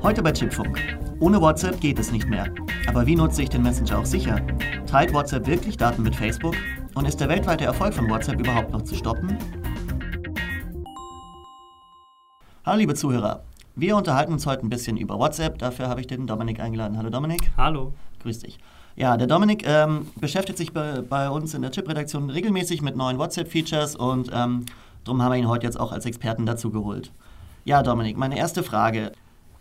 Heute bei Chipfunk. Ohne WhatsApp geht es nicht mehr. Aber wie nutze ich den Messenger auch sicher? Teilt WhatsApp wirklich Daten mit Facebook? Und ist der weltweite Erfolg von WhatsApp überhaupt noch zu stoppen? Hallo liebe Zuhörer, wir unterhalten uns heute ein bisschen über WhatsApp. Dafür habe ich den Dominik eingeladen. Hallo Dominik. Hallo. Grüß dich. Ja, der Dominik ähm, beschäftigt sich bei, bei, uns in der Chip-Redaktion regelmäßig mit neuen WhatsApp-Features und ähm, darum haben wir ihn heute jetzt auch als Experten dazu geholt. Ja, Dominik, meine erste Frage.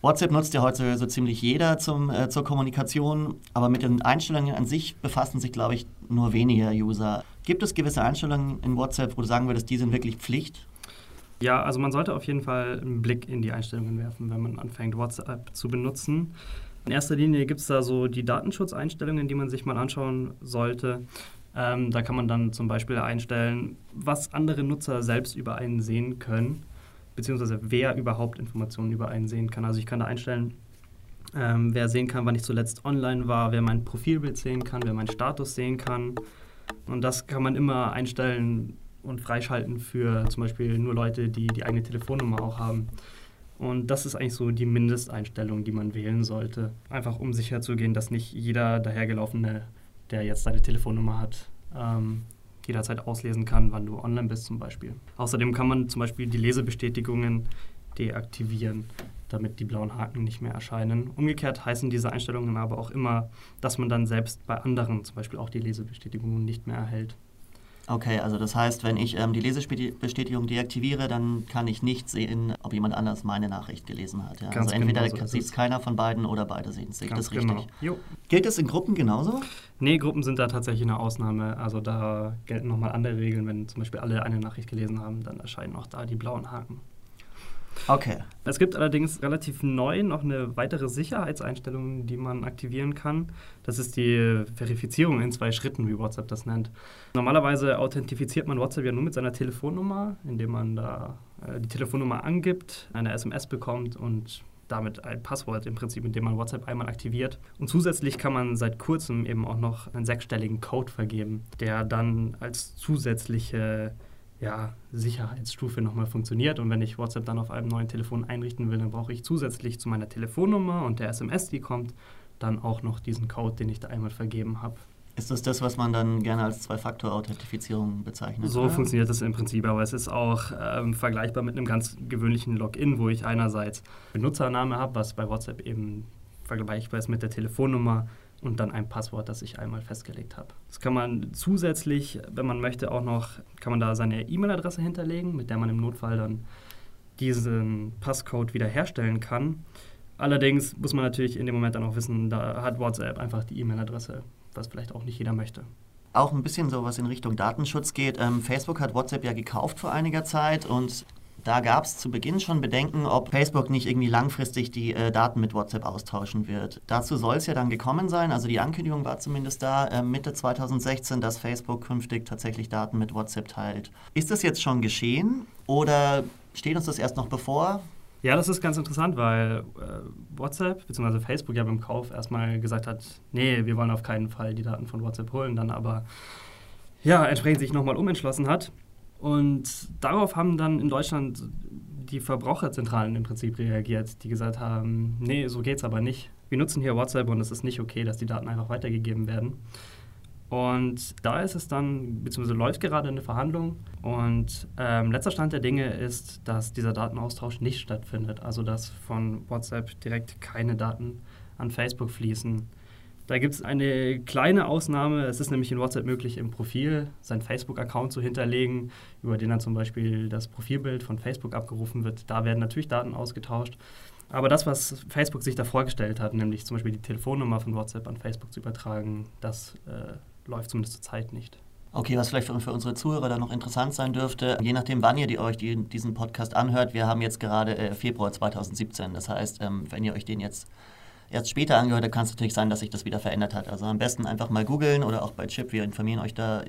WhatsApp nutzt ja heute so ziemlich jeder zum, äh, zur Kommunikation, aber mit den Einstellungen an sich befassen sich, glaube ich, nur wenige User. Gibt es gewisse Einstellungen in WhatsApp, wo du sagen würdest, die sind wirklich Pflicht? Ja, also man sollte auf jeden Fall einen Blick in die Einstellungen werfen, wenn man anfängt, WhatsApp zu benutzen. In erster Linie gibt es da so die Datenschutzeinstellungen, die man sich mal anschauen sollte. Ähm, da kann man dann zum Beispiel einstellen, was andere Nutzer selbst über einen sehen können beziehungsweise wer überhaupt Informationen über einen sehen kann. Also ich kann da einstellen, ähm, wer sehen kann, wann ich zuletzt online war, wer mein Profilbild sehen kann, wer meinen Status sehen kann. Und das kann man immer einstellen und freischalten für zum Beispiel nur Leute, die die eigene Telefonnummer auch haben. Und das ist eigentlich so die Mindesteinstellung, die man wählen sollte. Einfach um sicherzugehen, dass nicht jeder dahergelaufene, der jetzt seine Telefonnummer hat, ähm, jederzeit auslesen kann, wann du online bist zum Beispiel. Außerdem kann man zum Beispiel die Lesebestätigungen deaktivieren, damit die blauen Haken nicht mehr erscheinen. Umgekehrt heißen diese Einstellungen aber auch immer, dass man dann selbst bei anderen zum Beispiel auch die Lesebestätigungen nicht mehr erhält. Okay, also das heißt, wenn ich ähm, die Lesebestätigung deaktiviere, dann kann ich nicht sehen, ob jemand anders meine Nachricht gelesen hat. Ja? Also entweder genau so sieht es keiner von beiden oder beide sehen es. Sehe ich das richtig? Genau. Jo. Gilt das in Gruppen genauso? Nee, Gruppen sind da tatsächlich eine Ausnahme. Also da gelten nochmal andere Regeln. Wenn zum Beispiel alle eine Nachricht gelesen haben, dann erscheinen auch da die blauen Haken. Okay. Es gibt allerdings relativ neu noch eine weitere Sicherheitseinstellung, die man aktivieren kann. Das ist die Verifizierung in zwei Schritten, wie WhatsApp das nennt. Normalerweise authentifiziert man WhatsApp ja nur mit seiner Telefonnummer, indem man da äh, die Telefonnummer angibt, eine SMS bekommt und damit ein Passwort im Prinzip, indem man WhatsApp einmal aktiviert. Und zusätzlich kann man seit kurzem eben auch noch einen sechsstelligen Code vergeben, der dann als zusätzliche ja, Sicherheitsstufe nochmal funktioniert. Und wenn ich WhatsApp dann auf einem neuen Telefon einrichten will, dann brauche ich zusätzlich zu meiner Telefonnummer und der SMS, die kommt, dann auch noch diesen Code, den ich da einmal vergeben habe. Ist das das, was man dann gerne als Zwei-Faktor-Authentifizierung bezeichnet? So oder? funktioniert das im Prinzip, aber es ist auch ähm, vergleichbar mit einem ganz gewöhnlichen Login, wo ich einerseits Benutzername habe, was bei WhatsApp eben vergleichbar ist mit der Telefonnummer und dann ein Passwort, das ich einmal festgelegt habe. Das kann man zusätzlich, wenn man möchte, auch noch, kann man da seine E-Mail-Adresse hinterlegen, mit der man im Notfall dann diesen Passcode wiederherstellen kann. Allerdings muss man natürlich in dem Moment dann auch wissen, da hat WhatsApp einfach die E-Mail-Adresse, was vielleicht auch nicht jeder möchte. Auch ein bisschen so, was in Richtung Datenschutz geht. Ähm, Facebook hat WhatsApp ja gekauft vor einiger Zeit und da gab es zu Beginn schon Bedenken, ob Facebook nicht irgendwie langfristig die äh, Daten mit WhatsApp austauschen wird. Dazu soll es ja dann gekommen sein, also die Ankündigung war zumindest da, äh, Mitte 2016, dass Facebook künftig tatsächlich Daten mit WhatsApp teilt. Ist das jetzt schon geschehen oder steht uns das erst noch bevor? Ja, das ist ganz interessant, weil äh, WhatsApp bzw. Facebook ja beim Kauf erstmal gesagt hat, nee, wir wollen auf keinen Fall die Daten von WhatsApp holen, dann aber ja, entsprechend sich nochmal umentschlossen hat. Und darauf haben dann in Deutschland die Verbraucherzentralen im Prinzip reagiert, die gesagt haben, nee, so geht's aber nicht. Wir nutzen hier WhatsApp und es ist nicht okay, dass die Daten einfach weitergegeben werden. Und da ist es dann, beziehungsweise läuft gerade eine Verhandlung. Und ähm, letzter Stand der Dinge ist, dass dieser Datenaustausch nicht stattfindet. Also dass von WhatsApp direkt keine Daten an Facebook fließen. Da gibt es eine kleine Ausnahme. Es ist nämlich in WhatsApp möglich, im Profil seinen Facebook-Account zu hinterlegen, über den dann zum Beispiel das Profilbild von Facebook abgerufen wird. Da werden natürlich Daten ausgetauscht. Aber das, was Facebook sich da vorgestellt hat, nämlich zum Beispiel die Telefonnummer von WhatsApp an Facebook zu übertragen, das äh, läuft zumindest zur Zeit nicht. Okay, was vielleicht für, für, unsere Zuhörer da noch interessant sein dürfte, je nachdem, wann ihr die, euch die, diesen Podcast anhört, wir haben jetzt gerade äh, Februar 2017. Das heißt, ähm, wenn ihr euch den jetzt erst später angehört hat, kann es natürlich sein, dass sich das wieder verändert hat. Also am besten einfach mal googeln oder auch bei Chip. Wir informieren euch da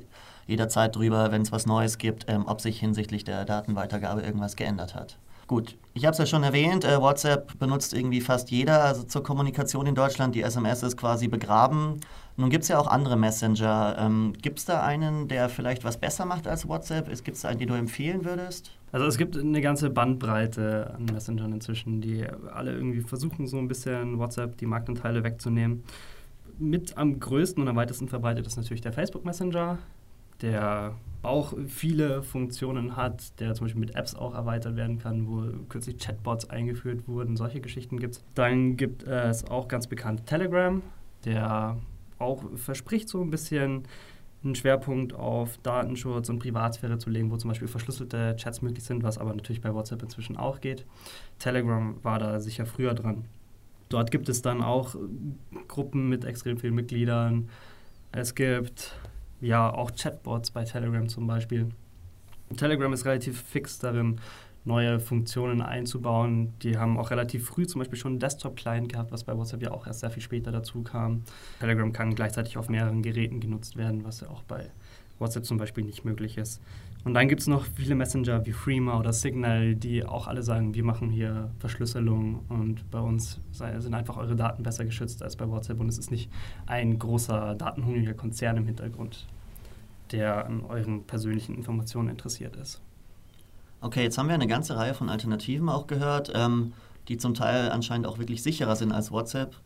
jederzeit drüber, wenn es was Neues gibt, ähm, ob sich hinsichtlich der Datenweitergabe irgendwas geändert hat. Gut, ich habe es ja schon erwähnt, äh, WhatsApp benutzt irgendwie fast jeder also zur Kommunikation in Deutschland. Die SMS ist quasi begraben. Nun gibt es ja auch andere Messenger. Ähm, gibt es da einen, der vielleicht was besser macht als WhatsApp? Gibt es da einen, den du empfehlen würdest? Also es gibt eine ganze Bandbreite an Messengern inzwischen, die alle irgendwie versuchen, so ein bisschen WhatsApp die Marktanteile wegzunehmen. Mit am größten und am weitesten verbreitet ist natürlich der Facebook Messenger, der auch viele Funktionen hat, der zum Beispiel mit Apps auch erweitert werden kann, wo kürzlich Chatbots eingeführt wurden, solche Geschichten gibt es. Dann gibt es auch ganz bekannt Telegram, der auch verspricht so ein bisschen einen Schwerpunkt auf Datenschutz und Privatsphäre zu legen, wo zum Beispiel verschlüsselte Chats möglich sind, was aber natürlich bei WhatsApp inzwischen auch geht. Telegram war da sicher früher dran. Dort gibt es dann auch Gruppen mit extrem vielen Mitgliedern. Es gibt ja auch Chatbots bei Telegram zum Beispiel. Telegram ist relativ fix darin, neue Funktionen einzubauen. Die haben auch relativ früh zum Beispiel schon einen Desktop-Client gehabt, was bei WhatsApp ja auch erst sehr viel später dazu kam. Telegram kann gleichzeitig auf mehreren Geräten genutzt werden, was ja auch bei WhatsApp zum Beispiel nicht möglich ist. Und dann gibt es noch viele Messenger wie Freema oder Signal, die auch alle sagen, wir machen hier Verschlüsselung und bei uns sind einfach eure Daten besser geschützt als bei WhatsApp und es ist nicht ein großer datenhungriger Konzern im Hintergrund, der an euren persönlichen Informationen interessiert ist. Okay, jetzt haben wir eine ganze Reihe von Alternativen auch gehört, ähm, die zum Teil anscheinend auch wirklich sicherer sind als WhatsApp.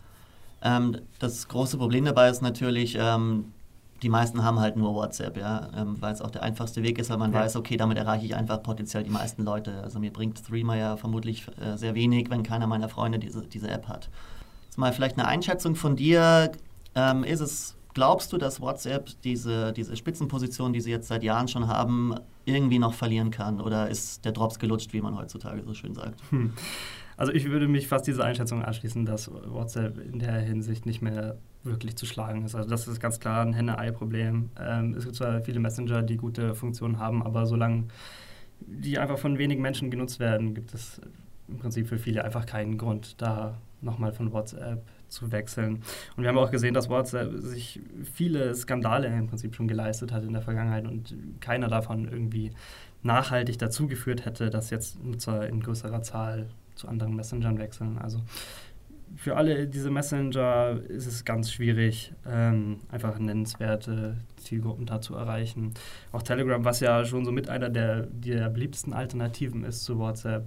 Ähm, das große Problem dabei ist natürlich, ähm, die meisten haben halt nur WhatsApp, ja, ähm, weil es auch der einfachste Weg ist, weil man ja. weiß, okay, damit erreiche ich einfach potenziell die meisten Leute. Also mir bringt Threema ja vermutlich äh, sehr wenig, wenn keiner meiner Freunde diese, diese App hat. Jetzt mal vielleicht eine Einschätzung von dir. Ähm, ist es Glaubst du, dass WhatsApp diese, diese Spitzenposition, die sie jetzt seit Jahren schon haben, irgendwie noch verlieren kann? Oder ist der Drops gelutscht, wie man heutzutage so schön sagt? Hm. Also ich würde mich fast dieser Einschätzung anschließen, dass WhatsApp in der Hinsicht nicht mehr wirklich zu schlagen ist. Also das ist ganz klar ein Henne-Ei-Problem. Ähm, es gibt zwar viele Messenger, die gute Funktionen haben, aber solange die einfach von wenigen Menschen genutzt werden, gibt es im Prinzip für viele einfach keinen Grund, da nochmal von WhatsApp zu wechseln. Und wir haben auch gesehen, dass WhatsApp sich viele Skandale im Prinzip schon geleistet hat in der Vergangenheit und keiner davon irgendwie nachhaltig dazu geführt hätte, dass jetzt Nutzer in größerer Zahl zu anderen Messengern wechseln. Also für alle diese Messenger ist es ganz schwierig, ähm, einfach nennenswerte Zielgruppen da zu erreichen. Auch Telegram, was ja schon so mit einer der, der beliebtesten Alternativen ist zu WhatsApp,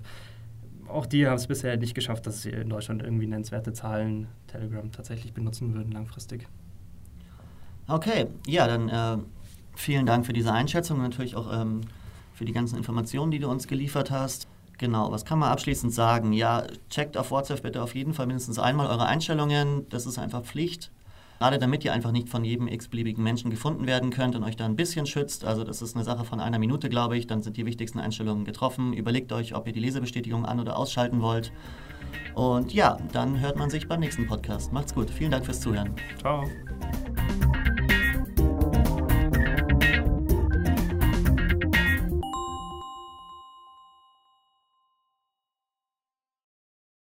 auch die haben es bisher nicht geschafft, dass sie in Deutschland irgendwie nennenswerte Zahlen Telegram tatsächlich benutzen würden langfristig. Okay, ja, dann äh, vielen Dank für diese Einschätzung und natürlich auch ähm, für die ganzen Informationen, die du uns geliefert hast. Genau, was kann man abschließend sagen? Ja, checkt auf WhatsApp bitte auf jeden Fall mindestens einmal eure Einstellungen. Das ist einfach Pflicht. Gerade damit ihr einfach nicht von jedem x-beliebigen Menschen gefunden werden könnt und euch da ein bisschen schützt. Also das ist eine Sache von einer Minute, glaube ich. Dann sind die wichtigsten Einstellungen getroffen. Überlegt euch, ob ihr die Lesebestätigung an- oder ausschalten wollt. Und ja, dann hört man sich beim nächsten Podcast. Macht's gut. Vielen Dank fürs Zuhören. Ciao.